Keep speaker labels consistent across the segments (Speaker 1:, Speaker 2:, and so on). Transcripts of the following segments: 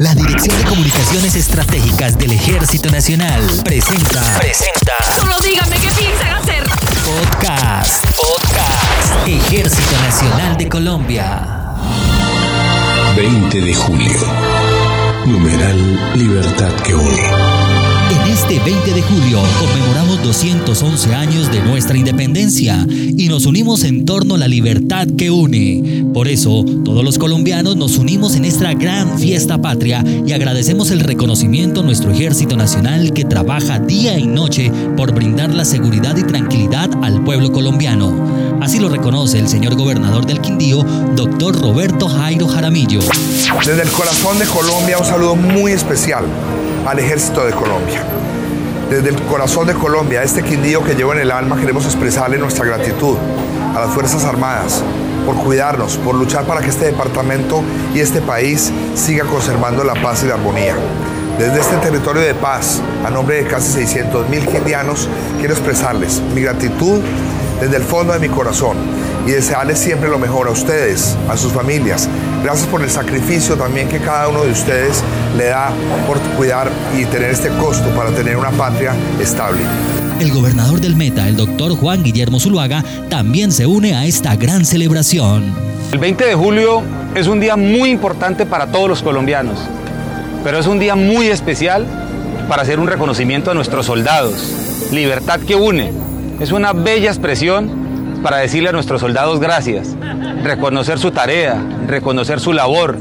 Speaker 1: La Dirección de Comunicaciones Estratégicas del Ejército Nacional presenta. Presenta.
Speaker 2: Solo díganme qué piensan hacer.
Speaker 1: Podcast. Podcast. Ejército Nacional de Colombia.
Speaker 3: 20 de julio. Numeral Libertad que une.
Speaker 1: En este 20 de julio conmemoramos 211 años de nuestra independencia y nos unimos en torno a la libertad que une. Por eso, todos los colombianos nos unimos en esta gran fiesta patria y agradecemos el reconocimiento a nuestro Ejército Nacional que trabaja día y noche por brindar la seguridad y tranquilidad al pueblo colombiano. Así lo reconoce el señor gobernador del Quindío, doctor Roberto Jairo Jaramillo.
Speaker 4: Desde el corazón de Colombia un saludo muy especial al ejército de Colombia. Desde el corazón de Colombia, este Quindío que llevo en el alma, queremos expresarle nuestra gratitud a las Fuerzas Armadas por cuidarnos, por luchar para que este departamento y este país siga conservando la paz y la armonía. Desde este territorio de paz, a nombre de casi 600 mil quindianos, quiero expresarles mi gratitud desde el fondo de mi corazón y desearles siempre lo mejor a ustedes, a sus familias. Gracias por el sacrificio también que cada uno de ustedes le da por cuidar y tener este costo para tener una patria estable.
Speaker 1: El gobernador del Meta, el doctor Juan Guillermo Zuluaga, también se une a esta gran celebración.
Speaker 5: El 20 de julio es un día muy importante para todos los colombianos, pero es un día muy especial para hacer un reconocimiento a nuestros soldados. Libertad que une. Es una bella expresión para decirle a nuestros soldados gracias, reconocer su tarea, reconocer su labor,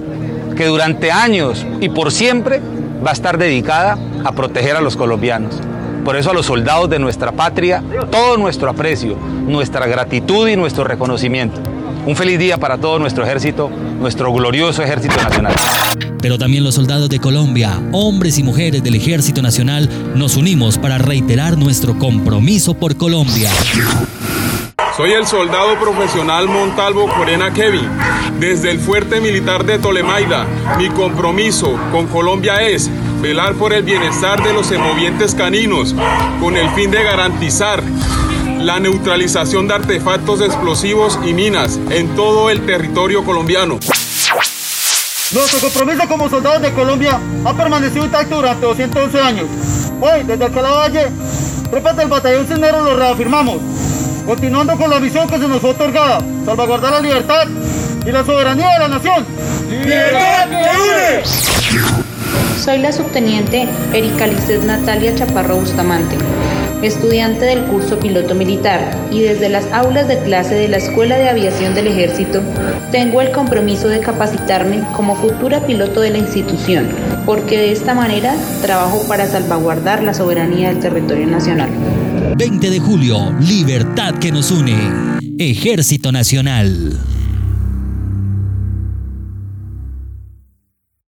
Speaker 5: que durante años y por siempre va a estar dedicada a proteger a los colombianos. Por eso a los soldados de nuestra patria, todo nuestro aprecio, nuestra gratitud y nuestro reconocimiento. Un feliz día para todo nuestro ejército, nuestro glorioso ejército nacional.
Speaker 1: Pero también los soldados de Colombia, hombres y mujeres del ejército nacional, nos unimos para reiterar nuestro compromiso por Colombia.
Speaker 6: Soy el soldado profesional Montalvo Corena Kevin. Desde el fuerte militar de Tolemaida, mi compromiso con Colombia es velar por el bienestar de los semovientes caninos, con el fin de garantizar la neutralización de artefactos explosivos y minas en todo el territorio colombiano.
Speaker 7: Nuestro compromiso como soldados de Colombia ha permanecido intacto durante 211 años. Hoy, desde Aquela Valle, tropas del batallón Cisneros lo reafirmamos continuando con la misión que se nos fue otorgada, salvaguardar la libertad y la soberanía de la nación. ¡Libertad que
Speaker 8: Soy la subteniente Erika Lizeth Natalia Chaparro Bustamante, estudiante del curso piloto militar y desde las aulas de clase de la Escuela de Aviación del Ejército tengo el compromiso de capacitarme como futura piloto de la institución, porque de esta manera trabajo para salvaguardar la soberanía del territorio nacional.
Speaker 1: 20 de julio, libertad que nos une. Ejército Nacional.